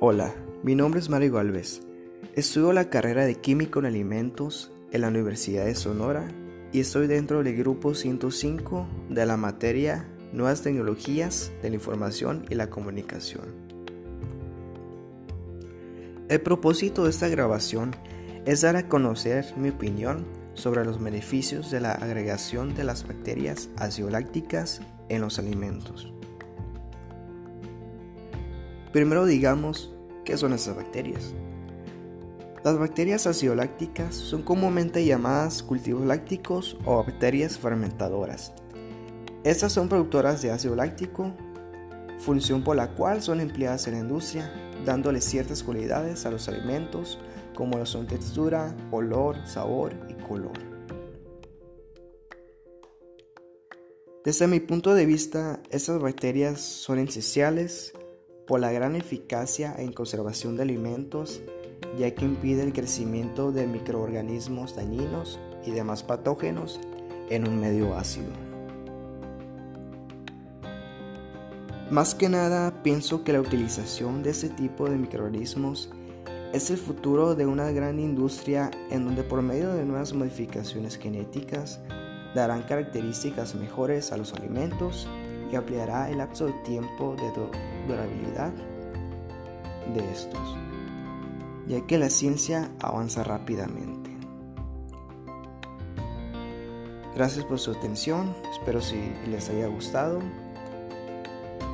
Hola, mi nombre es Mario Galvez. Estudio la carrera de Químico en Alimentos en la Universidad de Sonora y estoy dentro del grupo 105 de la materia Nuevas Tecnologías de la Información y la Comunicación. El propósito de esta grabación es dar a conocer mi opinión sobre los beneficios de la agregación de las bacterias ácido-lácticas en los alimentos. Primero digamos, ¿qué son estas bacterias? Las bacterias acidolácticas son comúnmente llamadas cultivos lácticos o bacterias fermentadoras. Estas son productoras de ácido láctico, función por la cual son empleadas en la industria, dándole ciertas cualidades a los alimentos como lo son textura, olor, sabor y color. Desde mi punto de vista, estas bacterias son esenciales por la gran eficacia en conservación de alimentos, ya que impide el crecimiento de microorganismos dañinos y demás patógenos en un medio ácido. Más que nada, pienso que la utilización de este tipo de microorganismos es el futuro de una gran industria en donde por medio de nuevas modificaciones genéticas darán características mejores a los alimentos y ampliará el lapso de tiempo de durabilidad de estos, ya que la ciencia avanza rápidamente. Gracias por su atención, espero si les haya gustado.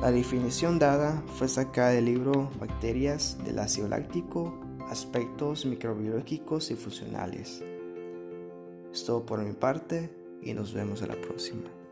La definición dada fue sacada del libro Bacterias del ácido láctico, aspectos microbiológicos y funcionales. Es todo por mi parte y nos vemos a la próxima.